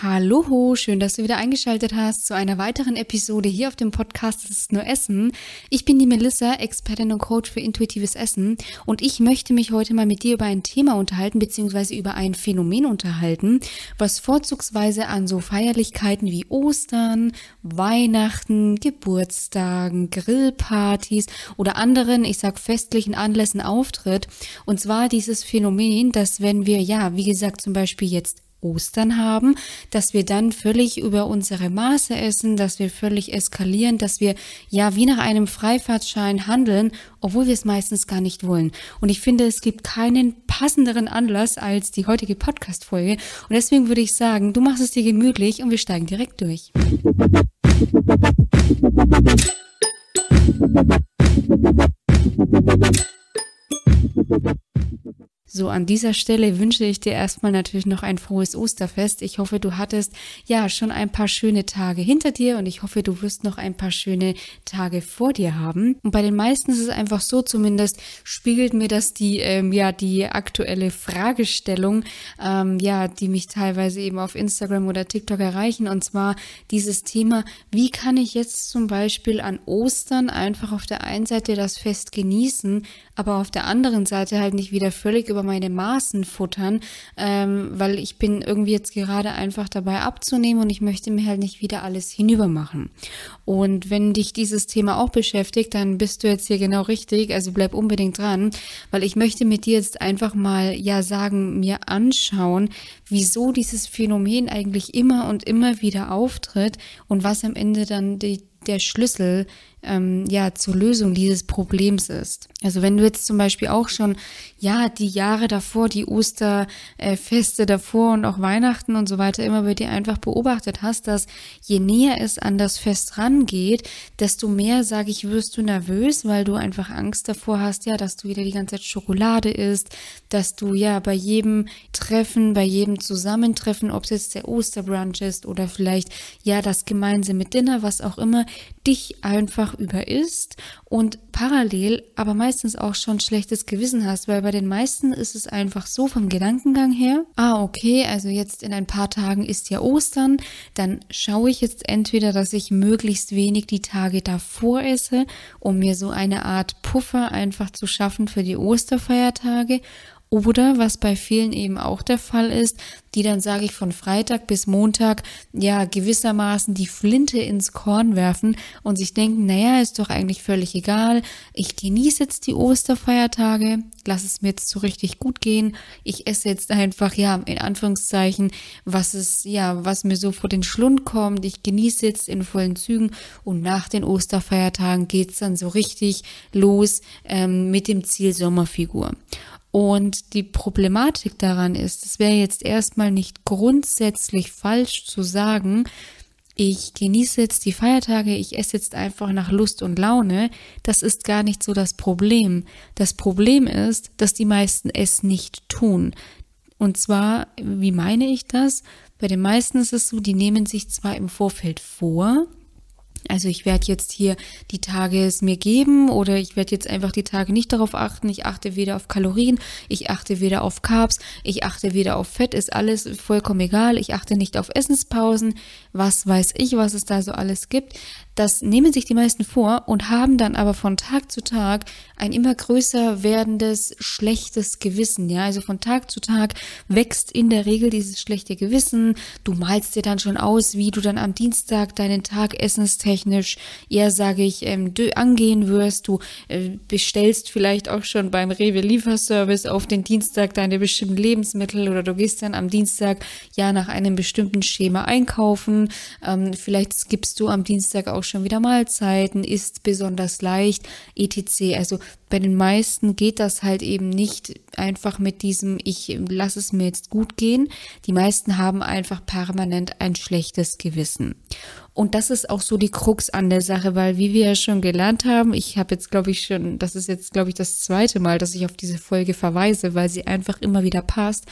Hallo, schön, dass du wieder eingeschaltet hast zu einer weiteren Episode hier auf dem Podcast Das ist nur Essen. Ich bin die Melissa, Expertin und Coach für intuitives Essen und ich möchte mich heute mal mit dir über ein Thema unterhalten beziehungsweise über ein Phänomen unterhalten, was vorzugsweise an so Feierlichkeiten wie Ostern, Weihnachten, Geburtstagen, Grillpartys oder anderen, ich sag festlichen Anlässen auftritt. Und zwar dieses Phänomen, dass wenn wir, ja, wie gesagt, zum Beispiel jetzt Ostern haben, dass wir dann völlig über unsere Maße essen, dass wir völlig eskalieren, dass wir ja wie nach einem Freifahrtschein handeln, obwohl wir es meistens gar nicht wollen. Und ich finde, es gibt keinen passenderen Anlass als die heutige Podcast-Folge. Und deswegen würde ich sagen, du machst es dir gemütlich und wir steigen direkt durch. So, an dieser Stelle wünsche ich dir erstmal natürlich noch ein frohes Osterfest. Ich hoffe, du hattest ja schon ein paar schöne Tage hinter dir und ich hoffe, du wirst noch ein paar schöne Tage vor dir haben. Und bei den meisten ist es einfach so, zumindest spiegelt mir das die, ähm, ja, die aktuelle Fragestellung, ähm, ja, die mich teilweise eben auf Instagram oder TikTok erreichen. Und zwar dieses Thema, wie kann ich jetzt zum Beispiel an Ostern einfach auf der einen Seite das Fest genießen, aber auf der anderen Seite halt nicht wieder völlig über meine Maßen futtern, ähm, weil ich bin irgendwie jetzt gerade einfach dabei abzunehmen und ich möchte mir halt nicht wieder alles hinüber machen. Und wenn dich dieses Thema auch beschäftigt, dann bist du jetzt hier genau richtig, also bleib unbedingt dran, weil ich möchte mit dir jetzt einfach mal, ja, sagen, mir anschauen, wieso dieses Phänomen eigentlich immer und immer wieder auftritt und was am Ende dann die, der Schlüssel ähm, ja zur Lösung dieses Problems ist. Also wenn du jetzt zum Beispiel auch schon ja die Jahre davor, die Osterfeste äh, davor und auch Weihnachten und so weiter immer bei dir einfach beobachtet hast, dass je näher es an das Fest rangeht, desto mehr, sage ich, wirst du nervös, weil du einfach Angst davor hast, ja, dass du wieder die ganze Zeit Schokolade isst, dass du ja bei jedem Treffen, bei jedem Zusammentreffen, ob es jetzt der Osterbrunch ist oder vielleicht ja das gemeinsame Dinner, was auch immer, dich einfach über isst und parallel aber meistens auch schon schlechtes Gewissen hast, weil bei den meisten ist es einfach so vom Gedankengang her, ah okay, also jetzt in ein paar Tagen ist ja Ostern, dann schaue ich jetzt entweder, dass ich möglichst wenig die Tage davor esse, um mir so eine Art Puffer einfach zu schaffen für die Osterfeiertage oder was bei vielen eben auch der Fall ist, die dann, sage ich, von Freitag bis Montag ja gewissermaßen die Flinte ins Korn werfen und sich denken, naja, ist doch eigentlich völlig egal. Ich genieße jetzt die Osterfeiertage, lass es mir jetzt so richtig gut gehen. Ich esse jetzt einfach, ja, in Anführungszeichen, was es, ja, was mir so vor den Schlund kommt. Ich genieße jetzt in vollen Zügen und nach den Osterfeiertagen geht's dann so richtig los ähm, mit dem Ziel Sommerfigur. Und die Problematik daran ist, es wäre jetzt erstmal nicht grundsätzlich falsch zu sagen, ich genieße jetzt die Feiertage, ich esse jetzt einfach nach Lust und Laune. Das ist gar nicht so das Problem. Das Problem ist, dass die meisten es nicht tun. Und zwar, wie meine ich das? Bei den meisten ist es so, die nehmen sich zwar im Vorfeld vor, also ich werde jetzt hier die Tage es mir geben oder ich werde jetzt einfach die Tage nicht darauf achten. Ich achte weder auf Kalorien, ich achte weder auf Carbs, ich achte weder auf Fett, ist alles vollkommen egal. Ich achte nicht auf Essenspausen, was weiß ich, was es da so alles gibt. Das nehmen sich die meisten vor und haben dann aber von Tag zu Tag ein immer größer werdendes schlechtes Gewissen. Ja, also von Tag zu Tag wächst in der Regel dieses schlechte Gewissen. Du malst dir dann schon aus, wie du dann am Dienstag deinen Tag essenstechnisch eher, sage ich, ähm, angehen wirst. Du äh, bestellst vielleicht auch schon beim Rewe Lieferservice auf den Dienstag deine bestimmten Lebensmittel oder du gehst dann am Dienstag ja nach einem bestimmten Schema einkaufen. Ähm, vielleicht gibst du am Dienstag auch schon wieder Mahlzeiten, ist besonders leicht, etc. Also bei den meisten geht das halt eben nicht einfach mit diesem, ich lasse es mir jetzt gut gehen. Die meisten haben einfach permanent ein schlechtes Gewissen. Und das ist auch so die Krux an der Sache, weil wie wir ja schon gelernt haben, ich habe jetzt, glaube ich, schon, das ist jetzt, glaube ich, das zweite Mal, dass ich auf diese Folge verweise, weil sie einfach immer wieder passt.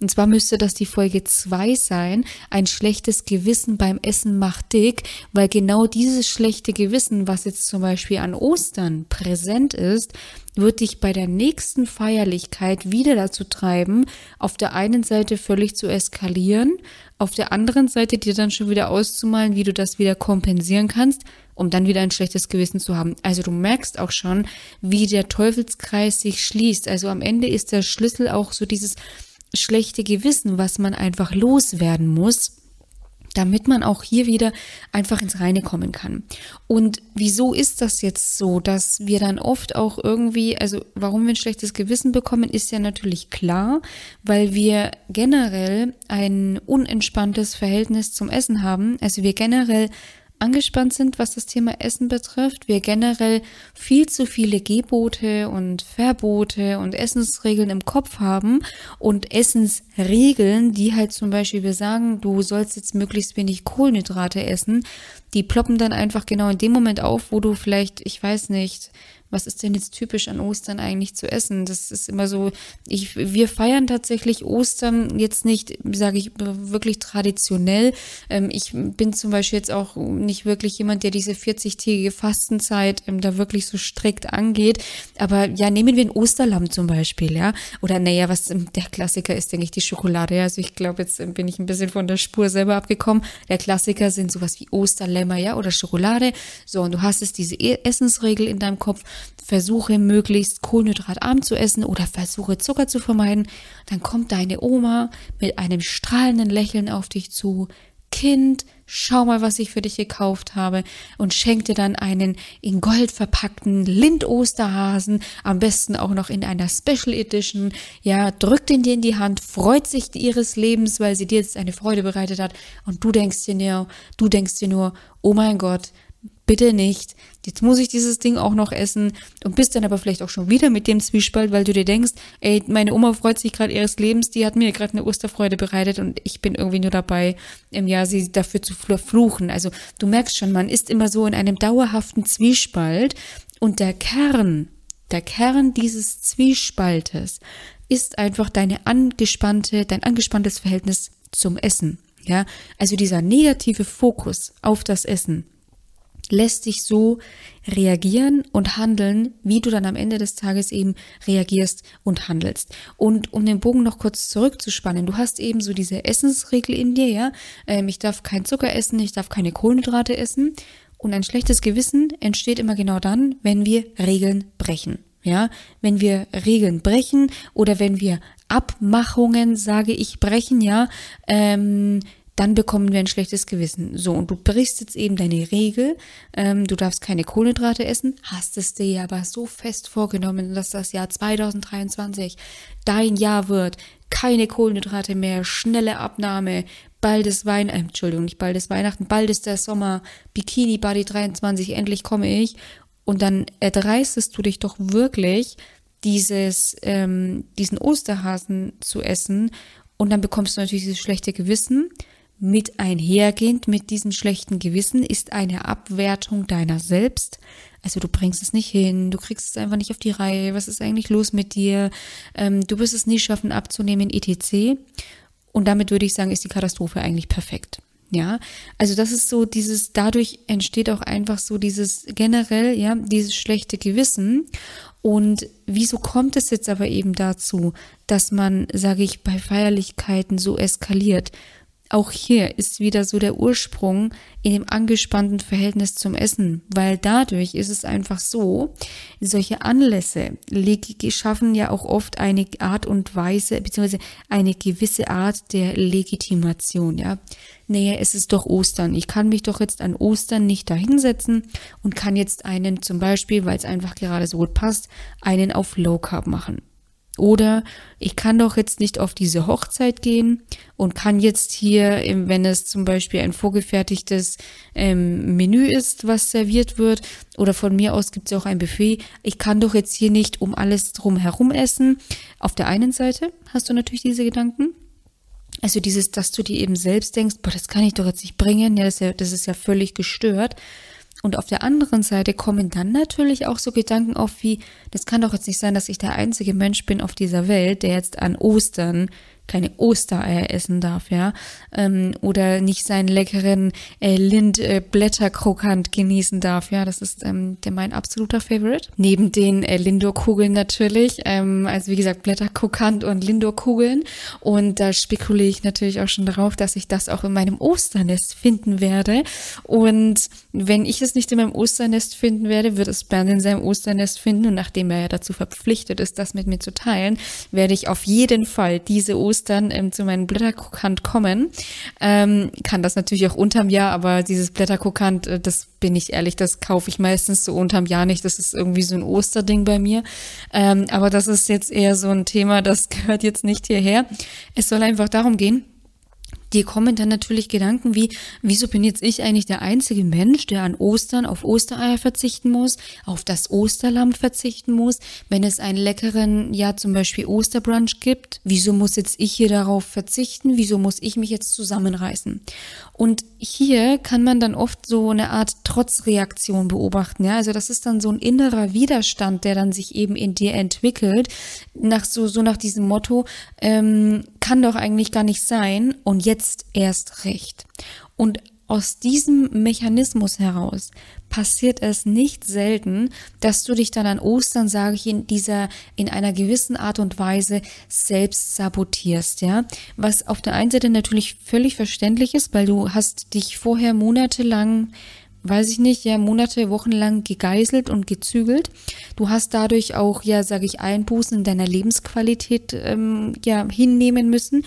Und zwar müsste das die Folge zwei sein. Ein schlechtes Gewissen beim Essen macht dick, weil genau dieses schlechte Gewissen, was jetzt zum Beispiel an Ostern präsent ist, wird dich bei der nächsten Feierlichkeit wieder dazu treiben, auf der einen Seite völlig zu eskalieren, auf der anderen Seite dir dann schon wieder auszumalen, wie du das wieder kompensieren kannst, um dann wieder ein schlechtes Gewissen zu haben. Also du merkst auch schon, wie der Teufelskreis sich schließt. Also am Ende ist der Schlüssel auch so dieses schlechte Gewissen, was man einfach loswerden muss damit man auch hier wieder einfach ins Reine kommen kann. Und wieso ist das jetzt so, dass wir dann oft auch irgendwie, also warum wir ein schlechtes Gewissen bekommen, ist ja natürlich klar, weil wir generell ein unentspanntes Verhältnis zum Essen haben. Also wir generell angespannt sind, was das Thema Essen betrifft. Wir generell viel zu viele Gebote und Verbote und Essensregeln im Kopf haben und Essensregeln, die halt zum Beispiel wir sagen, du sollst jetzt möglichst wenig Kohlenhydrate essen, die ploppen dann einfach genau in dem Moment auf, wo du vielleicht, ich weiß nicht, was ist denn jetzt typisch an Ostern eigentlich zu essen? Das ist immer so, ich, wir feiern tatsächlich Ostern jetzt nicht, sage ich, wirklich traditionell. Ähm, ich bin zum Beispiel jetzt auch nicht wirklich jemand, der diese 40-tägige Fastenzeit ähm, da wirklich so strikt angeht. Aber ja, nehmen wir ein Osterlamm zum Beispiel, ja. Oder naja, was ähm, der Klassiker ist, denke ich, die Schokolade. Also ich glaube, jetzt ähm, bin ich ein bisschen von der Spur selber abgekommen. Der Klassiker sind sowas wie Osterlämmer, ja, oder Schokolade. So, und du hast es diese e-, Essensregel in deinem Kopf versuche möglichst kohlenhydratarm zu essen oder versuche Zucker zu vermeiden, dann kommt deine Oma mit einem strahlenden Lächeln auf dich zu. Kind, schau mal, was ich für dich gekauft habe und schenkt dir dann einen in Gold verpackten Lind-Osterhasen, am besten auch noch in einer Special Edition. Ja, drückt ihn dir in die Hand, freut sich ihres Lebens, weil sie dir jetzt eine Freude bereitet hat und du denkst dir nur, du denkst dir nur, oh mein Gott, bitte nicht, jetzt muss ich dieses Ding auch noch essen und bist dann aber vielleicht auch schon wieder mit dem Zwiespalt, weil du dir denkst, ey, meine Oma freut sich gerade ihres Lebens, die hat mir gerade eine Osterfreude bereitet und ich bin irgendwie nur dabei, im Jahr sie dafür zu fluchen. Also du merkst schon, man ist immer so in einem dauerhaften Zwiespalt und der Kern, der Kern dieses Zwiespaltes ist einfach deine angespannte, dein angespanntes Verhältnis zum Essen. Ja, also dieser negative Fokus auf das Essen lässt dich so reagieren und handeln, wie du dann am Ende des Tages eben reagierst und handelst. Und um den Bogen noch kurz zurückzuspannen, du hast eben so diese Essensregel in dir, ja, ähm, ich darf kein Zucker essen, ich darf keine Kohlenhydrate essen. Und ein schlechtes Gewissen entsteht immer genau dann, wenn wir Regeln brechen. Ja, wenn wir Regeln brechen oder wenn wir Abmachungen, sage ich, brechen, ja, ähm, dann bekommen wir ein schlechtes Gewissen. So, und du brichst jetzt eben deine Regel, ähm, du darfst keine Kohlenhydrate essen, hast es dir aber so fest vorgenommen, dass das Jahr 2023 dein Jahr wird. Keine Kohlenhydrate mehr, schnelle Abnahme, bald ist Wein, äh, Entschuldigung, nicht bald ist Weihnachten, bald ist der Sommer, Bikini Body 23, endlich komme ich. Und dann erdreistest du dich doch wirklich, dieses, ähm, diesen Osterhasen zu essen. Und dann bekommst du natürlich dieses schlechte Gewissen mit einhergehend mit diesem schlechten Gewissen ist eine Abwertung deiner selbst. Also du bringst es nicht hin, du kriegst es einfach nicht auf die Reihe, was ist eigentlich los mit dir, ähm, du wirst es nie schaffen abzunehmen, etc. Und damit würde ich sagen, ist die Katastrophe eigentlich perfekt. Ja, also das ist so dieses, dadurch entsteht auch einfach so dieses generell, ja, dieses schlechte Gewissen. Und wieso kommt es jetzt aber eben dazu, dass man, sage ich, bei Feierlichkeiten so eskaliert? Auch hier ist wieder so der Ursprung in dem angespannten Verhältnis zum Essen, weil dadurch ist es einfach so, solche Anlässe schaffen ja auch oft eine Art und Weise, beziehungsweise eine gewisse Art der Legitimation, ja. Naja, es ist doch Ostern. Ich kann mich doch jetzt an Ostern nicht dahinsetzen und kann jetzt einen zum Beispiel, weil es einfach gerade so gut passt, einen auf Low Carb machen. Oder ich kann doch jetzt nicht auf diese Hochzeit gehen und kann jetzt hier, wenn es zum Beispiel ein vorgefertigtes ähm, Menü ist, was serviert wird, oder von mir aus gibt es auch ein Buffet, ich kann doch jetzt hier nicht um alles drum herum essen. Auf der einen Seite hast du natürlich diese Gedanken. Also dieses, dass du dir eben selbst denkst, boah, das kann ich doch jetzt nicht bringen, ja, das ist ja, das ist ja völlig gestört. Und auf der anderen Seite kommen dann natürlich auch so Gedanken auf wie, das kann doch jetzt nicht sein, dass ich der einzige Mensch bin auf dieser Welt, der jetzt an Ostern keine Ostereier essen darf, ja, ähm, oder nicht seinen leckeren äh, Lindblätterkrokant äh, genießen darf, ja, das ist ähm, der mein absoluter Favorite. Neben den äh, Lindor-Kugeln natürlich, ähm, also wie gesagt Blätterkrokant und Lindor-Kugeln. Und da spekuliere ich natürlich auch schon darauf, dass ich das auch in meinem Osternest finden werde. Und wenn ich es nicht in meinem Osternest finden werde, wird es Bernd in seinem Osternest finden. Und nachdem er ja dazu verpflichtet ist, das mit mir zu teilen, werde ich auf jeden Fall diese Ostern ähm, zu meinem Blätterkrokant kommen. Ähm, kann das natürlich auch unterm Jahr, aber dieses Blätterkrokant, äh, das bin ich ehrlich, das kaufe ich meistens so unterm Jahr nicht. Das ist irgendwie so ein Osterding bei mir. Ähm, aber das ist jetzt eher so ein Thema, das gehört jetzt nicht hierher. Es soll einfach darum gehen, dir kommen dann natürlich Gedanken wie, wieso bin jetzt ich eigentlich der einzige Mensch, der an Ostern auf Ostereier verzichten muss, auf das Osterlamm verzichten muss, wenn es einen leckeren, ja zum Beispiel Osterbrunch gibt, wieso muss jetzt ich hier darauf verzichten, wieso muss ich mich jetzt zusammenreißen? Und hier kann man dann oft so eine Art Trotzreaktion beobachten, ja, also das ist dann so ein innerer Widerstand, der dann sich eben in dir entwickelt, nach so, so nach diesem Motto, ähm, kann doch eigentlich gar nicht sein und jetzt erst recht. Und aus diesem Mechanismus heraus passiert es nicht selten, dass du dich dann an Ostern, sage ich, in dieser, in einer gewissen Art und Weise selbst sabotierst, ja. Was auf der einen Seite natürlich völlig verständlich ist, weil du hast dich vorher monatelang weiß ich nicht, ja, Monate, Wochen lang gegeißelt und gezügelt. Du hast dadurch auch, ja, sage ich, Einbußen in deiner Lebensqualität ähm, ja, hinnehmen müssen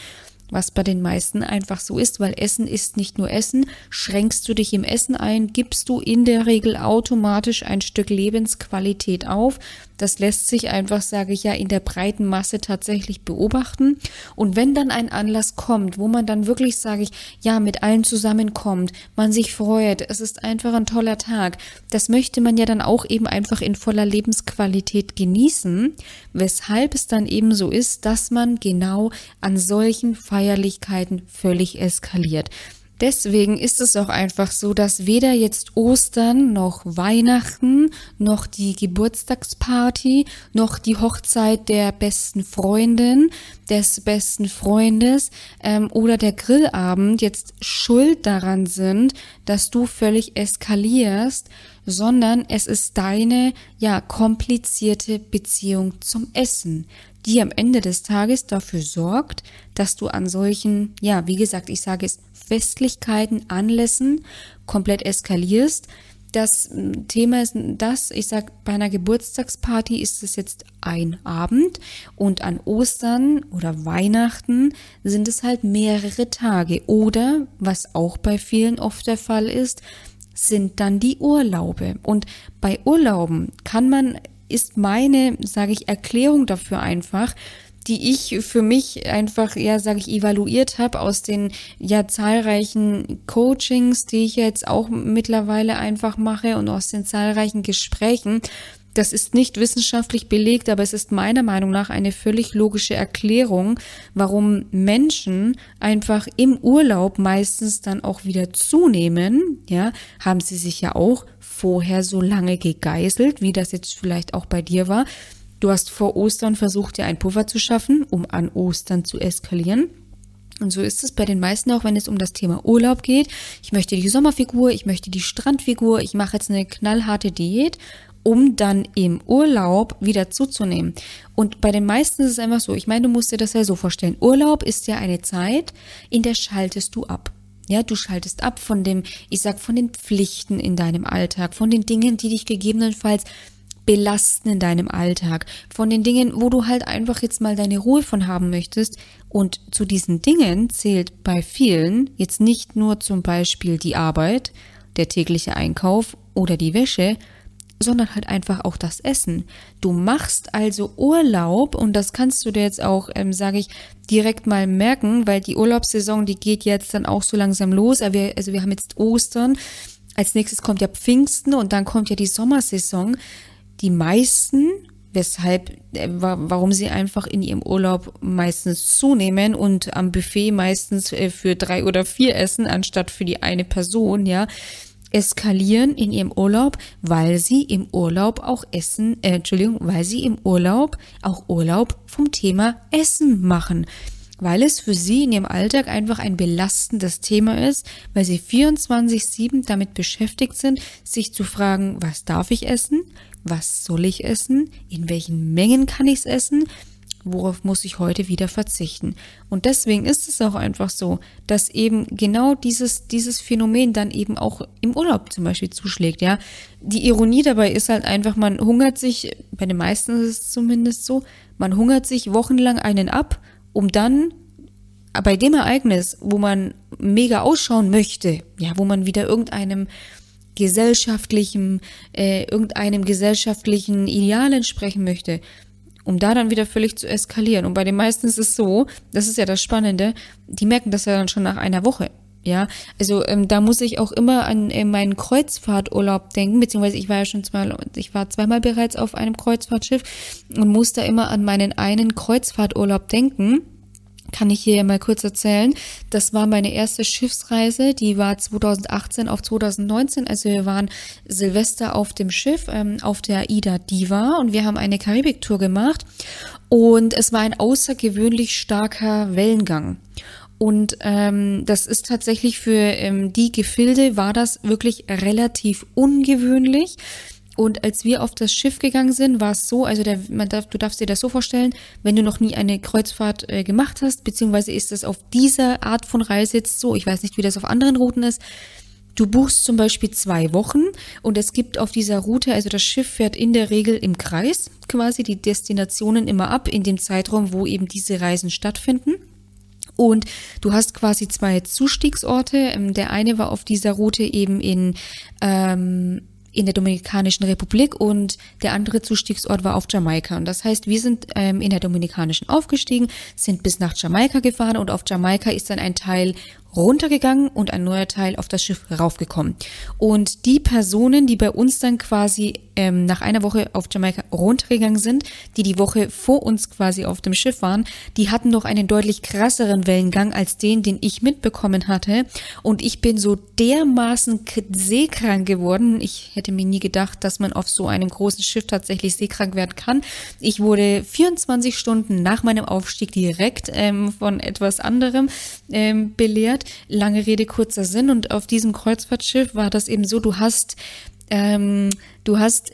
was bei den meisten einfach so ist, weil Essen ist nicht nur Essen. Schränkst du dich im Essen ein, gibst du in der Regel automatisch ein Stück Lebensqualität auf. Das lässt sich einfach, sage ich ja, in der breiten Masse tatsächlich beobachten. Und wenn dann ein Anlass kommt, wo man dann wirklich, sage ich, ja, mit allen zusammenkommt, man sich freut, es ist einfach ein toller Tag, das möchte man ja dann auch eben einfach in voller Lebensqualität genießen, weshalb es dann eben so ist, dass man genau an solchen Feierlichkeiten völlig eskaliert. Deswegen ist es auch einfach so, dass weder jetzt Ostern noch Weihnachten noch die Geburtstagsparty noch die Hochzeit der besten Freundin, des besten Freundes ähm, oder der Grillabend jetzt schuld daran sind, dass du völlig eskalierst, sondern es ist deine, ja, komplizierte Beziehung zum Essen, die am Ende des Tages dafür sorgt, dass du an solchen, ja, wie gesagt, ich sage es Festlichkeiten, Anlässen komplett eskalierst. Das hm, Thema ist das, ich sag, bei einer Geburtstagsparty ist es jetzt ein Abend und an Ostern oder Weihnachten sind es halt mehrere Tage. Oder, was auch bei vielen oft der Fall ist, sind dann die Urlaube. Und bei Urlauben kann man, ist meine, sage ich, Erklärung dafür einfach, die ich für mich einfach, ja, sage ich, evaluiert habe aus den ja zahlreichen Coachings, die ich jetzt auch mittlerweile einfach mache und aus den zahlreichen Gesprächen. Das ist nicht wissenschaftlich belegt, aber es ist meiner Meinung nach eine völlig logische Erklärung, warum Menschen einfach im Urlaub meistens dann auch wieder zunehmen. Ja, haben sie sich ja auch vorher so lange gegeißelt, wie das jetzt vielleicht auch bei dir war Du hast vor Ostern versucht, dir einen Puffer zu schaffen, um an Ostern zu eskalieren. Und so ist es bei den meisten auch, wenn es um das Thema Urlaub geht. Ich möchte die Sommerfigur, ich möchte die Strandfigur, ich mache jetzt eine knallharte Diät, um dann im Urlaub wieder zuzunehmen. Und bei den meisten ist es einfach so, ich meine, du musst dir das ja so vorstellen. Urlaub ist ja eine Zeit, in der schaltest du ab. Ja, du schaltest ab von dem, ich sag, von den Pflichten in deinem Alltag, von den Dingen, die dich gegebenenfalls belasten in deinem Alltag, von den Dingen, wo du halt einfach jetzt mal deine Ruhe von haben möchtest. Und zu diesen Dingen zählt bei vielen jetzt nicht nur zum Beispiel die Arbeit, der tägliche Einkauf oder die Wäsche, sondern halt einfach auch das Essen. Du machst also Urlaub und das kannst du dir jetzt auch, ähm, sage ich, direkt mal merken, weil die Urlaubssaison, die geht jetzt dann auch so langsam los. Also wir, also wir haben jetzt Ostern, als nächstes kommt ja Pfingsten und dann kommt ja die Sommersaison die meisten, weshalb, äh, warum sie einfach in ihrem Urlaub meistens zunehmen und am Buffet meistens äh, für drei oder vier essen, anstatt für die eine Person, ja, eskalieren in ihrem Urlaub, weil sie im Urlaub auch essen, äh, Entschuldigung, weil sie im Urlaub auch Urlaub vom Thema Essen machen weil es für sie in ihrem Alltag einfach ein belastendes Thema ist, weil sie 24-7 damit beschäftigt sind, sich zu fragen, was darf ich essen? Was soll ich essen? In welchen Mengen kann ich es essen? Worauf muss ich heute wieder verzichten. Und deswegen ist es auch einfach so, dass eben genau dieses, dieses Phänomen dann eben auch im Urlaub zum Beispiel zuschlägt, ja. Die Ironie dabei ist halt einfach, man hungert sich, bei den meisten ist es zumindest so, man hungert sich wochenlang einen ab, um dann bei dem Ereignis, wo man mega ausschauen möchte, ja, wo man wieder irgendeinem gesellschaftlichen, äh, irgendeinem gesellschaftlichen Ideal entsprechen möchte, um da dann wieder völlig zu eskalieren. Und bei den meisten ist es so, das ist ja das Spannende, die merken das ja dann schon nach einer Woche. Ja, also ähm, da muss ich auch immer an äh, meinen Kreuzfahrturlaub denken, beziehungsweise ich war ja schon zweimal, ich war zweimal bereits auf einem Kreuzfahrtschiff und muss da immer an meinen einen Kreuzfahrturlaub denken kann ich hier mal kurz erzählen. Das war meine erste Schiffsreise, die war 2018 auf 2019. Also wir waren Silvester auf dem Schiff, ähm, auf der Ida Diva und wir haben eine Karibiktour gemacht und es war ein außergewöhnlich starker Wellengang. Und ähm, das ist tatsächlich für ähm, die Gefilde war das wirklich relativ ungewöhnlich. Und als wir auf das Schiff gegangen sind, war es so, also der, darf, du darfst dir das so vorstellen, wenn du noch nie eine Kreuzfahrt äh, gemacht hast, beziehungsweise ist es auf dieser Art von Reise jetzt so, ich weiß nicht, wie das auf anderen Routen ist, Du buchst zum Beispiel zwei Wochen und es gibt auf dieser Route, also das Schiff fährt in der Regel im Kreis quasi die Destinationen immer ab in dem Zeitraum, wo eben diese Reisen stattfinden. Und du hast quasi zwei Zustiegsorte. Ähm, der eine war auf dieser Route eben in ähm, in der Dominikanischen Republik und der andere Zustiegsort war auf Jamaika. Und das heißt, wir sind ähm, in der Dominikanischen aufgestiegen, sind bis nach Jamaika gefahren und auf Jamaika ist dann ein Teil runtergegangen und ein neuer Teil auf das Schiff raufgekommen. Und die Personen, die bei uns dann quasi ähm, nach einer Woche auf Jamaika runtergegangen sind, die die Woche vor uns quasi auf dem Schiff waren, die hatten noch einen deutlich krasseren Wellengang als den, den ich mitbekommen hatte. Und ich bin so dermaßen seekrank geworden. Ich hätte mir nie gedacht, dass man auf so einem großen Schiff tatsächlich seekrank werden kann. Ich wurde 24 Stunden nach meinem Aufstieg direkt ähm, von etwas anderem ähm, belehrt Kreuzfahrt. Lange Rede, kurzer Sinn. Und auf diesem Kreuzfahrtschiff war das eben so, du hast, ähm, du hast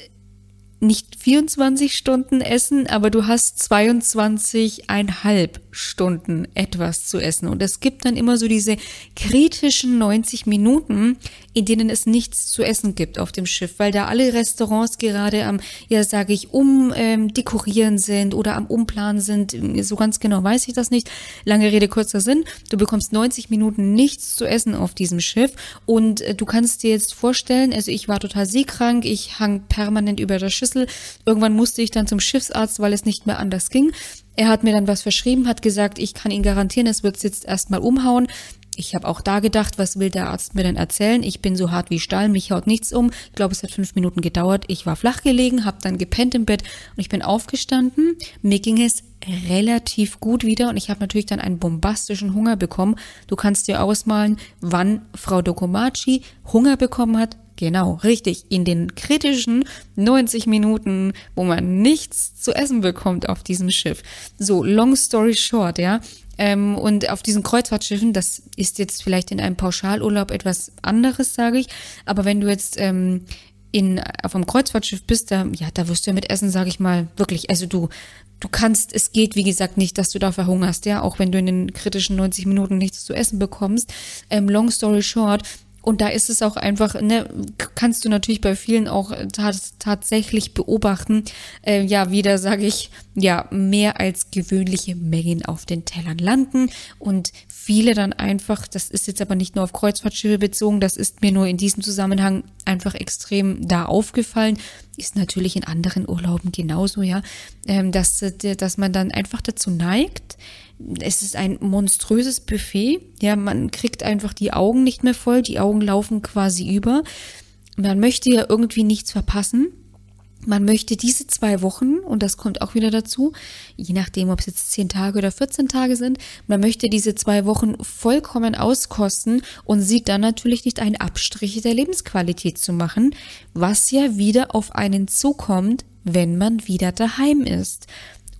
nicht 24 Stunden Essen, aber du hast 22,5 Stunden etwas zu essen. Und es gibt dann immer so diese kritischen 90 Minuten, in denen es nichts zu essen gibt auf dem Schiff, weil da alle Restaurants gerade am, ja, sage ich, um ähm, dekorieren sind oder am Umplanen sind. So ganz genau weiß ich das nicht. Lange Rede, kurzer Sinn. Du bekommst 90 Minuten nichts zu essen auf diesem Schiff und äh, du kannst dir jetzt vorstellen, also ich war total seekrank, ich hang permanent über der Schüssel. Irgendwann musste ich dann zum Schiffsarzt, weil es nicht mehr anders ging. Er hat mir dann was verschrieben, hat gesagt, ich kann ihn garantieren, es wird jetzt erstmal umhauen. Ich habe auch da gedacht, was will der Arzt mir denn erzählen? Ich bin so hart wie Stahl, mich haut nichts um. Ich glaube, es hat fünf Minuten gedauert. Ich war flach gelegen, habe dann gepennt im Bett und ich bin aufgestanden. Mir ging es relativ gut wieder und ich habe natürlich dann einen bombastischen Hunger bekommen. Du kannst dir ausmalen, wann Frau Dokomachi Hunger bekommen hat. Genau, richtig. In den kritischen 90 Minuten, wo man nichts zu essen bekommt auf diesem Schiff. So, long story short, ja. Ähm, und auf diesen Kreuzfahrtschiffen, das ist jetzt vielleicht in einem Pauschalurlaub etwas anderes, sage ich. Aber wenn du jetzt ähm, in, auf einem Kreuzfahrtschiff bist, da, ja, da wirst du ja mit Essen, sage ich mal, wirklich, also du, du kannst, es geht, wie gesagt, nicht, dass du da verhungerst, ja, auch wenn du in den kritischen 90 Minuten nichts zu essen bekommst. Ähm, long story short, und da ist es auch einfach, ne, kannst du natürlich bei vielen auch tatsächlich beobachten, äh, ja, wieder sage ich, ja, mehr als gewöhnliche Mengen auf den Tellern landen. Und viele dann einfach, das ist jetzt aber nicht nur auf Kreuzfahrtschiffe bezogen, das ist mir nur in diesem Zusammenhang einfach extrem da aufgefallen, ist natürlich in anderen Urlauben genauso, ja, ähm, dass, dass man dann einfach dazu neigt, es ist ein monströses Buffet. Ja, man kriegt einfach die Augen nicht mehr voll, die Augen laufen quasi über. Man möchte ja irgendwie nichts verpassen. Man möchte diese zwei Wochen, und das kommt auch wieder dazu, je nachdem, ob es jetzt zehn Tage oder 14 Tage sind, man möchte diese zwei Wochen vollkommen auskosten und sieht dann natürlich nicht einen Abstrich der Lebensqualität zu machen, was ja wieder auf einen zukommt, wenn man wieder daheim ist.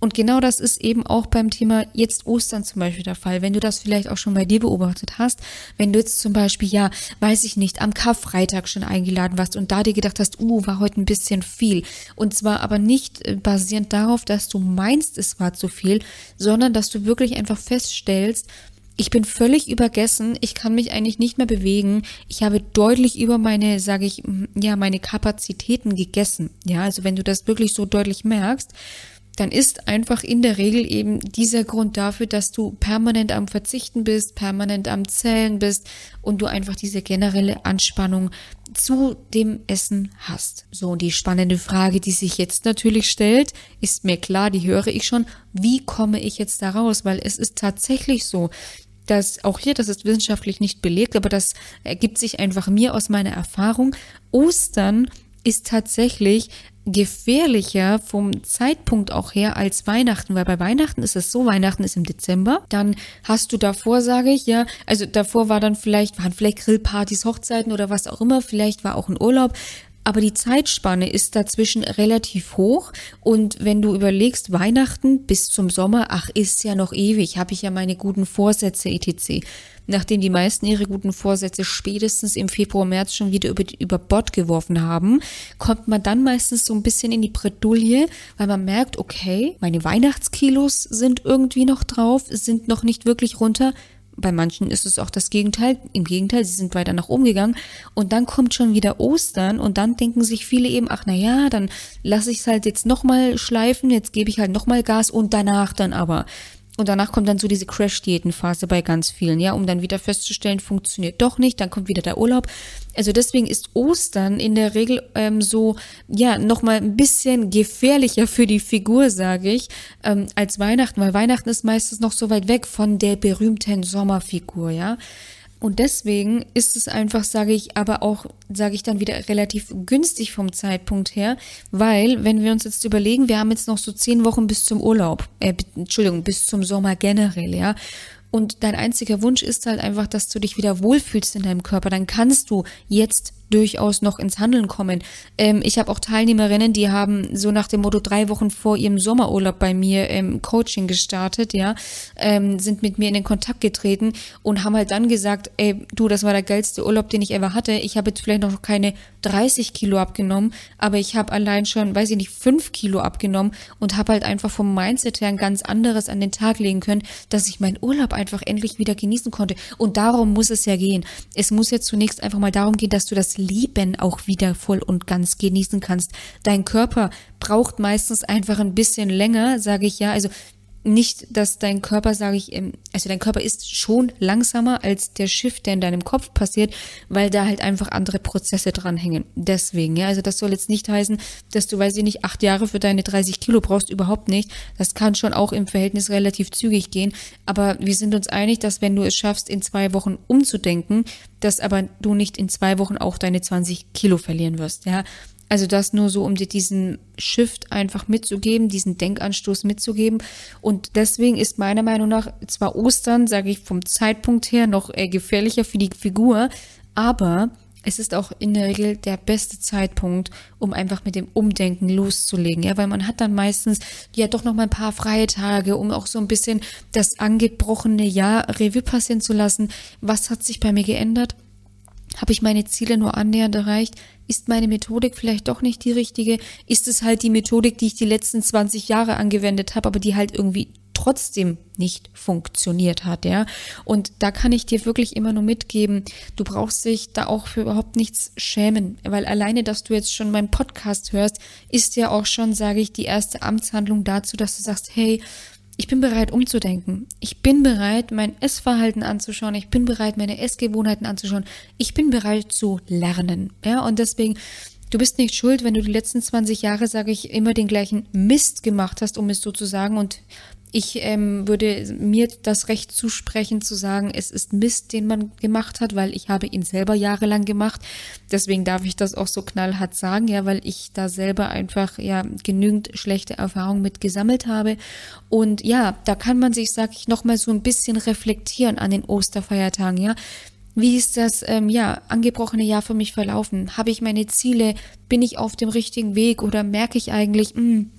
Und genau das ist eben auch beim Thema jetzt Ostern zum Beispiel der Fall. Wenn du das vielleicht auch schon bei dir beobachtet hast, wenn du jetzt zum Beispiel, ja, weiß ich nicht, am Karfreitag schon eingeladen warst und da dir gedacht hast, uh, war heute ein bisschen viel. Und zwar aber nicht äh, basierend darauf, dass du meinst, es war zu viel, sondern dass du wirklich einfach feststellst, ich bin völlig übergessen, ich kann mich eigentlich nicht mehr bewegen. Ich habe deutlich über meine, sage ich, ja, meine Kapazitäten gegessen. Ja, also wenn du das wirklich so deutlich merkst, dann ist einfach in der Regel eben dieser Grund dafür, dass du permanent am Verzichten bist, permanent am Zählen bist und du einfach diese generelle Anspannung zu dem Essen hast. So, und die spannende Frage, die sich jetzt natürlich stellt, ist mir klar, die höre ich schon, wie komme ich jetzt da raus? Weil es ist tatsächlich so, dass auch hier, das ist wissenschaftlich nicht belegt, aber das ergibt sich einfach mir aus meiner Erfahrung. Ostern ist tatsächlich gefährlicher vom Zeitpunkt auch her als Weihnachten, weil bei Weihnachten ist es so, Weihnachten ist im Dezember, dann hast du davor, sage ich, ja, also davor war dann vielleicht, waren vielleicht Grillpartys, Hochzeiten oder was auch immer, vielleicht war auch ein Urlaub, aber die Zeitspanne ist dazwischen relativ hoch und wenn du überlegst, Weihnachten bis zum Sommer, ach, ist ja noch ewig, habe ich ja meine guten Vorsätze etc. Nachdem die meisten ihre guten Vorsätze spätestens im Februar, März schon wieder über, über Bord geworfen haben, kommt man dann meistens so ein bisschen in die Bredouille, weil man merkt, okay, meine Weihnachtskilos sind irgendwie noch drauf, sind noch nicht wirklich runter, bei manchen ist es auch das Gegenteil. Im Gegenteil, sie sind weiter nach oben gegangen. Und dann kommt schon wieder Ostern und dann denken sich viele eben, ach na ja, dann lasse ich es halt jetzt nochmal schleifen, jetzt gebe ich halt nochmal Gas und danach dann aber. Und danach kommt dann so diese Crash-Diäten-Phase bei ganz vielen, ja, um dann wieder festzustellen, funktioniert doch nicht, dann kommt wieder der Urlaub. Also deswegen ist Ostern in der Regel ähm, so, ja, nochmal ein bisschen gefährlicher für die Figur, sage ich, ähm, als Weihnachten, weil Weihnachten ist meistens noch so weit weg von der berühmten Sommerfigur, ja. Und deswegen ist es einfach, sage ich, aber auch, sage ich dann wieder, relativ günstig vom Zeitpunkt her, weil, wenn wir uns jetzt überlegen, wir haben jetzt noch so zehn Wochen bis zum Urlaub, äh, Entschuldigung, bis zum Sommer generell, ja. Und dein einziger Wunsch ist halt einfach, dass du dich wieder wohlfühlst in deinem Körper. Dann kannst du jetzt durchaus noch ins Handeln kommen. Ähm, ich habe auch Teilnehmerinnen, die haben so nach dem Motto drei Wochen vor ihrem Sommerurlaub bei mir ähm, Coaching gestartet, ja, ähm, sind mit mir in den Kontakt getreten und haben halt dann gesagt, ey, du, das war der geilste Urlaub, den ich ever hatte. Ich habe jetzt vielleicht noch keine 30 Kilo abgenommen, aber ich habe allein schon, weiß ich nicht, fünf Kilo abgenommen und habe halt einfach vom Mindset her ein ganz anderes an den Tag legen können, dass ich meinen Urlaub einfach endlich wieder genießen konnte. Und darum muss es ja gehen. Es muss ja zunächst einfach mal darum gehen, dass du das Leben auch wieder voll und ganz genießen kannst. Dein Körper braucht meistens einfach ein bisschen länger, sage ich ja. Also nicht, dass dein Körper, sage ich, also dein Körper ist schon langsamer als der Shift, der in deinem Kopf passiert, weil da halt einfach andere Prozesse dranhängen. Deswegen, ja, also das soll jetzt nicht heißen, dass du, weiß ich nicht, acht Jahre für deine 30 Kilo brauchst, überhaupt nicht. Das kann schon auch im Verhältnis relativ zügig gehen. Aber wir sind uns einig, dass wenn du es schaffst, in zwei Wochen umzudenken, dass aber du nicht in zwei Wochen auch deine 20 Kilo verlieren wirst, ja. Also das nur so, um dir diesen Shift einfach mitzugeben, diesen Denkanstoß mitzugeben. Und deswegen ist meiner Meinung nach zwar Ostern, sage ich vom Zeitpunkt her, noch äh, gefährlicher für die Figur, aber es ist auch in der Regel der beste Zeitpunkt, um einfach mit dem Umdenken loszulegen, ja, weil man hat dann meistens ja doch noch mal ein paar freie Tage, um auch so ein bisschen das angebrochene Jahr Revue passieren zu lassen. Was hat sich bei mir geändert? Habe ich meine Ziele nur annähernd erreicht? Ist meine Methodik vielleicht doch nicht die richtige? Ist es halt die Methodik, die ich die letzten 20 Jahre angewendet habe, aber die halt irgendwie trotzdem nicht funktioniert hat, ja. Und da kann ich dir wirklich immer nur mitgeben, du brauchst dich da auch für überhaupt nichts schämen, weil alleine, dass du jetzt schon meinen Podcast hörst, ist ja auch schon, sage ich, die erste Amtshandlung dazu, dass du sagst, hey, ich bin bereit umzudenken. Ich bin bereit, mein Essverhalten anzuschauen. Ich bin bereit, meine Essgewohnheiten anzuschauen. Ich bin bereit zu lernen. Ja, und deswegen, du bist nicht schuld, wenn du die letzten 20 Jahre, sage ich, immer den gleichen Mist gemacht hast, um es so zu sagen. Und ich ähm, würde mir das Recht zusprechen zu sagen, es ist Mist, den man gemacht hat, weil ich habe ihn selber jahrelang gemacht. Deswegen darf ich das auch so knallhart sagen, ja, weil ich da selber einfach ja genügend schlechte Erfahrungen mit gesammelt habe. Und ja, da kann man sich, sag ich, noch mal so ein bisschen reflektieren an den Osterfeiertagen, ja. Wie ist das ähm, ja angebrochene Jahr für mich verlaufen? Habe ich meine Ziele? Bin ich auf dem richtigen Weg oder merke ich eigentlich, mh, hm,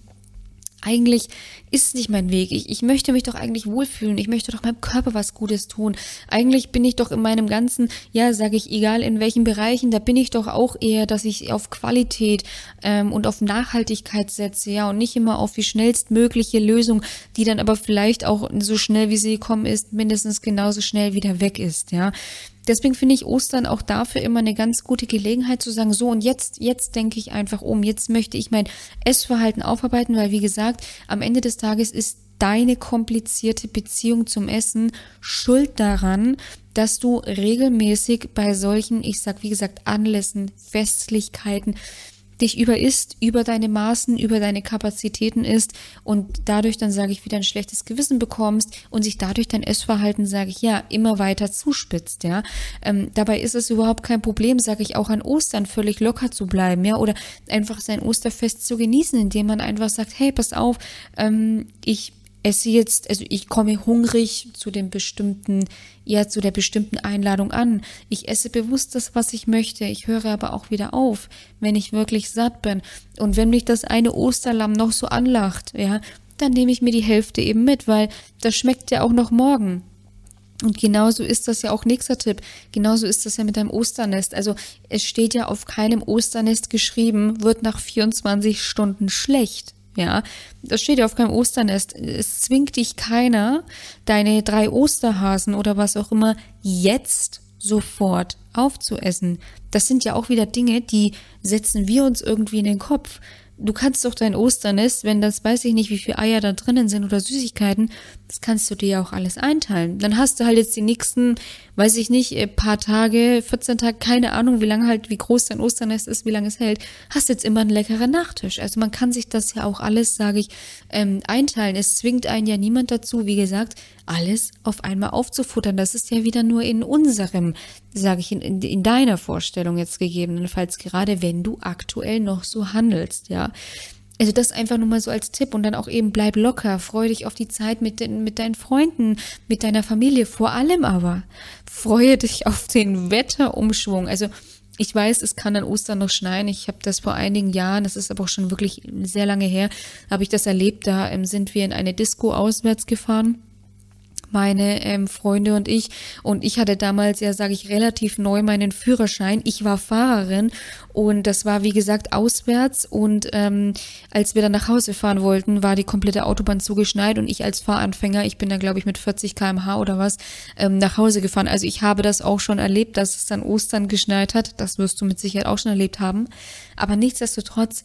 eigentlich ist nicht mein Weg. Ich, ich möchte mich doch eigentlich wohlfühlen. Ich möchte doch meinem Körper was Gutes tun. Eigentlich bin ich doch in meinem ganzen, ja, sage ich, egal in welchen Bereichen, da bin ich doch auch eher, dass ich auf Qualität ähm, und auf Nachhaltigkeit setze, ja, und nicht immer auf die schnellstmögliche Lösung, die dann aber vielleicht auch so schnell wie sie gekommen ist, mindestens genauso schnell wieder weg ist, ja. Deswegen finde ich Ostern auch dafür immer eine ganz gute Gelegenheit zu sagen, so und jetzt, jetzt denke ich einfach um, jetzt möchte ich mein Essverhalten aufarbeiten, weil wie gesagt, am Ende des Tages ist deine komplizierte Beziehung zum Essen schuld daran, dass du regelmäßig bei solchen, ich sag wie gesagt, Anlässen, Festlichkeiten, dich über isst, über deine Maßen, über deine Kapazitäten isst und dadurch dann, sage ich, wieder ein schlechtes Gewissen bekommst und sich dadurch dein Essverhalten, sage ich, ja, immer weiter zuspitzt, ja. Ähm, dabei ist es überhaupt kein Problem, sage ich, auch an Ostern völlig locker zu bleiben, ja, oder einfach sein Osterfest zu genießen, indem man einfach sagt, hey, pass auf, ähm, ich esse jetzt, also ich komme hungrig zu dem bestimmten, ja, zu der bestimmten Einladung an. Ich esse bewusst das, was ich möchte. Ich höre aber auch wieder auf, wenn ich wirklich satt bin. Und wenn mich das eine Osterlamm noch so anlacht, ja, dann nehme ich mir die Hälfte eben mit, weil das schmeckt ja auch noch morgen. Und genauso ist das ja auch nächster Tipp. Genauso ist das ja mit deinem Osternest. Also es steht ja auf keinem Osternest geschrieben, wird nach 24 Stunden schlecht. Ja, das steht ja auf keinem Osternest. Es zwingt dich keiner, deine drei Osterhasen oder was auch immer jetzt sofort aufzuessen. Das sind ja auch wieder Dinge, die setzen wir uns irgendwie in den Kopf. Du kannst doch dein Osternest, wenn das weiß ich nicht, wie viele Eier da drinnen sind oder Süßigkeiten, das kannst du dir ja auch alles einteilen. Dann hast du halt jetzt die nächsten weiß ich nicht, äh, paar Tage, 14 Tage, keine Ahnung, wie lange halt, wie groß dein Osternest ist, wie lange es hält, hast jetzt immer einen leckeren Nachtisch. Also man kann sich das ja auch alles, sage ich, ähm, einteilen. Es zwingt einen ja niemand dazu, wie gesagt, alles auf einmal aufzufuttern. Das ist ja wieder nur in unserem, sage ich, in, in, in deiner Vorstellung jetzt gegebenenfalls, gerade wenn du aktuell noch so handelst, ja. Also das einfach nur mal so als Tipp und dann auch eben bleib locker, freu dich auf die Zeit mit, den, mit deinen Freunden, mit deiner Familie, vor allem aber freue dich auf den Wetterumschwung. Also ich weiß, es kann an Ostern noch schneien. Ich habe das vor einigen Jahren, das ist aber auch schon wirklich sehr lange her, habe ich das erlebt. Da ähm, sind wir in eine Disco auswärts gefahren meine ähm, Freunde und ich. Und ich hatte damals, ja, sage ich, relativ neu meinen Führerschein. Ich war Fahrerin und das war, wie gesagt, auswärts. Und ähm, als wir dann nach Hause fahren wollten, war die komplette Autobahn zugeschneit und ich als Fahranfänger, ich bin da, glaube ich, mit 40 kmh oder was, ähm, nach Hause gefahren. Also ich habe das auch schon erlebt, dass es dann Ostern geschneit hat. Das wirst du mit Sicherheit auch schon erlebt haben. Aber nichtsdestotrotz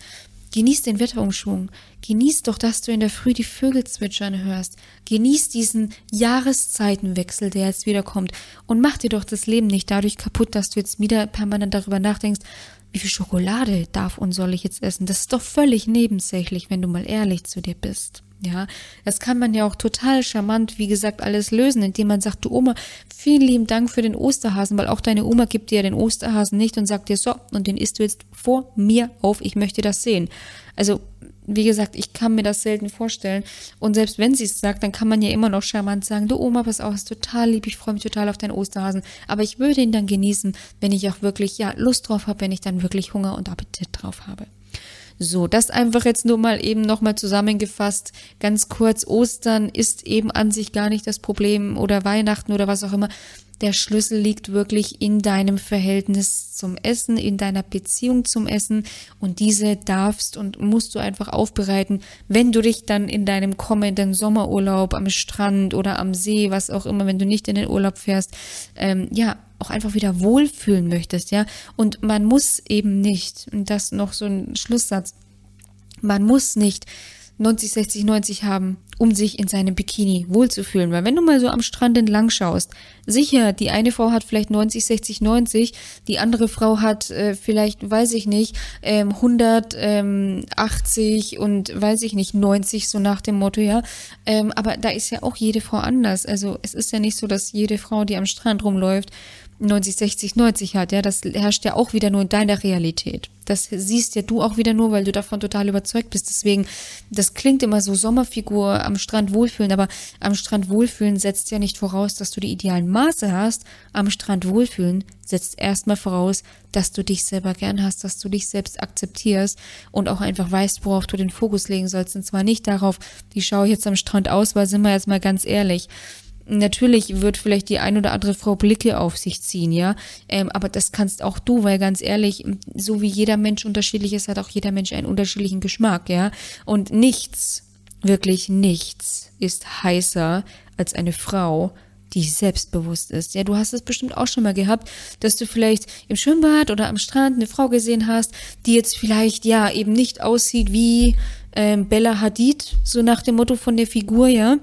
Genieß den Wetterumschwung. Genieß doch, dass du in der Früh die Vögel zwitschern hörst. Genieß diesen Jahreszeitenwechsel, der jetzt wieder kommt. Und mach dir doch das Leben nicht dadurch kaputt, dass du jetzt wieder permanent darüber nachdenkst, wie viel Schokolade darf und soll ich jetzt essen. Das ist doch völlig nebensächlich, wenn du mal ehrlich zu dir bist. Ja, das kann man ja auch total charmant, wie gesagt, alles lösen, indem man sagt, du Oma, vielen lieben Dank für den Osterhasen, weil auch deine Oma gibt dir ja den Osterhasen nicht und sagt dir so, und den isst du jetzt vor mir auf, ich möchte das sehen. Also, wie gesagt, ich kann mir das selten vorstellen. Und selbst wenn sie es sagt, dann kann man ja immer noch charmant sagen, du Oma, pass auf, ist total lieb, ich freue mich total auf deinen Osterhasen. Aber ich würde ihn dann genießen, wenn ich auch wirklich, ja, Lust drauf habe, wenn ich dann wirklich Hunger und Appetit drauf habe. So, das einfach jetzt nur mal eben nochmal zusammengefasst. Ganz kurz, Ostern ist eben an sich gar nicht das Problem oder Weihnachten oder was auch immer. Der Schlüssel liegt wirklich in deinem Verhältnis zum Essen, in deiner Beziehung zum Essen und diese darfst und musst du einfach aufbereiten, wenn du dich dann in deinem kommenden Sommerurlaub am Strand oder am See, was auch immer, wenn du nicht in den Urlaub fährst, ähm, ja, auch einfach wieder wohlfühlen möchtest, ja. Und man muss eben nicht, und das noch so ein Schlusssatz, man muss nicht 90, 60, 90 haben, um sich in seinem Bikini wohlzufühlen. Weil wenn du mal so am Strand entlang schaust, sicher, die eine Frau hat vielleicht 90, 60, 90, die andere Frau hat äh, vielleicht, weiß ich nicht, ähm, 100, ähm, 80 und weiß ich nicht, 90, so nach dem Motto, ja. Ähm, aber da ist ja auch jede Frau anders. Also es ist ja nicht so, dass jede Frau, die am Strand rumläuft, 90, 60, 90 hat, ja, das herrscht ja auch wieder nur in deiner Realität. Das siehst ja du auch wieder nur, weil du davon total überzeugt bist. Deswegen, das klingt immer so Sommerfigur am Strand wohlfühlen, aber am Strand wohlfühlen setzt ja nicht voraus, dass du die idealen Maße hast. Am Strand wohlfühlen setzt erstmal voraus, dass du dich selber gern hast, dass du dich selbst akzeptierst und auch einfach weißt, worauf du den Fokus legen sollst. Und zwar nicht darauf, wie schaue ich jetzt am Strand aus, weil sind wir jetzt mal ganz ehrlich Natürlich wird vielleicht die ein oder andere Frau Blicke auf sich ziehen, ja. Ähm, aber das kannst auch du, weil ganz ehrlich, so wie jeder Mensch unterschiedlich ist, hat auch jeder Mensch einen unterschiedlichen Geschmack, ja. Und nichts, wirklich nichts ist heißer als eine Frau, die selbstbewusst ist. Ja, du hast es bestimmt auch schon mal gehabt, dass du vielleicht im Schwimmbad oder am Strand eine Frau gesehen hast, die jetzt vielleicht ja eben nicht aussieht wie ähm, Bella Hadid, so nach dem Motto von der Figur, ja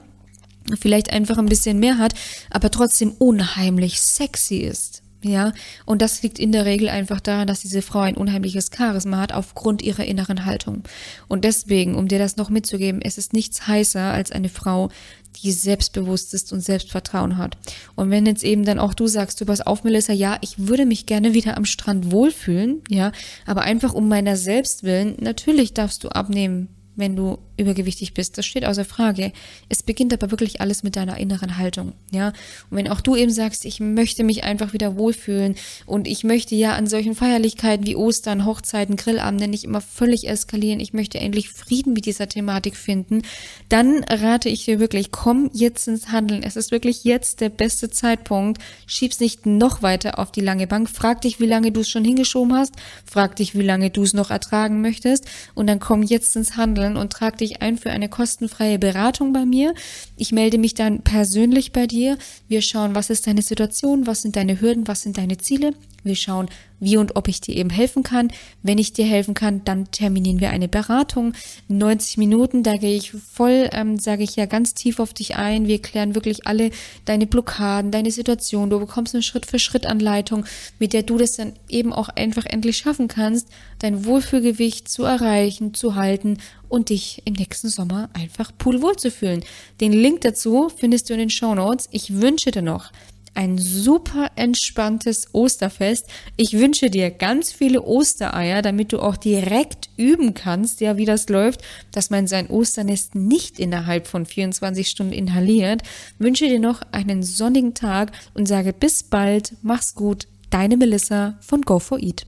vielleicht einfach ein bisschen mehr hat, aber trotzdem unheimlich sexy ist. Ja, und das liegt in der Regel einfach daran, dass diese Frau ein unheimliches Charisma hat aufgrund ihrer inneren Haltung. Und deswegen, um dir das noch mitzugeben, es ist nichts heißer als eine Frau, die selbstbewusst ist und Selbstvertrauen hat. Und wenn jetzt eben dann auch du sagst, du pass auf, Melissa, ja, ich würde mich gerne wieder am Strand wohlfühlen, ja, aber einfach um meiner selbst willen, natürlich darfst du abnehmen, wenn du übergewichtig bist. Das steht außer Frage. Es beginnt aber wirklich alles mit deiner inneren Haltung, ja. Und wenn auch du eben sagst, ich möchte mich einfach wieder wohlfühlen und ich möchte ja an solchen Feierlichkeiten wie Ostern, Hochzeiten, Grillabende nicht immer völlig eskalieren, ich möchte endlich Frieden mit dieser Thematik finden, dann rate ich dir wirklich, komm jetzt ins Handeln. Es ist wirklich jetzt der beste Zeitpunkt. Schieb's nicht noch weiter auf die lange Bank. Frag dich, wie lange du es schon hingeschoben hast. Frag dich, wie lange du es noch ertragen möchtest. Und dann komm jetzt ins Handeln und trag dich dich ein für eine kostenfreie Beratung bei mir. Ich melde mich dann persönlich bei dir. Wir schauen, was ist deine Situation, was sind deine Hürden, was sind deine Ziele. Wir schauen, wie und ob ich dir eben helfen kann. Wenn ich dir helfen kann, dann terminieren wir eine Beratung. 90 Minuten, da gehe ich voll, ähm, sage ich ja ganz tief auf dich ein. Wir klären wirklich alle deine Blockaden, deine Situation. Du bekommst eine Schritt-für-Schritt-Anleitung, mit der du das dann eben auch einfach endlich schaffen kannst, dein Wohlfühlgewicht zu erreichen, zu halten und dich im nächsten Sommer einfach pudelwohl zu fühlen. Den Link dazu findest du in den Show Notes. Ich wünsche dir noch ein super entspanntes Osterfest. Ich wünsche dir ganz viele Ostereier, damit du auch direkt üben kannst, ja, wie das läuft, dass man sein Osternest nicht innerhalb von 24 Stunden inhaliert. Wünsche dir noch einen sonnigen Tag und sage bis bald, mach's gut, deine Melissa von Go for Eat.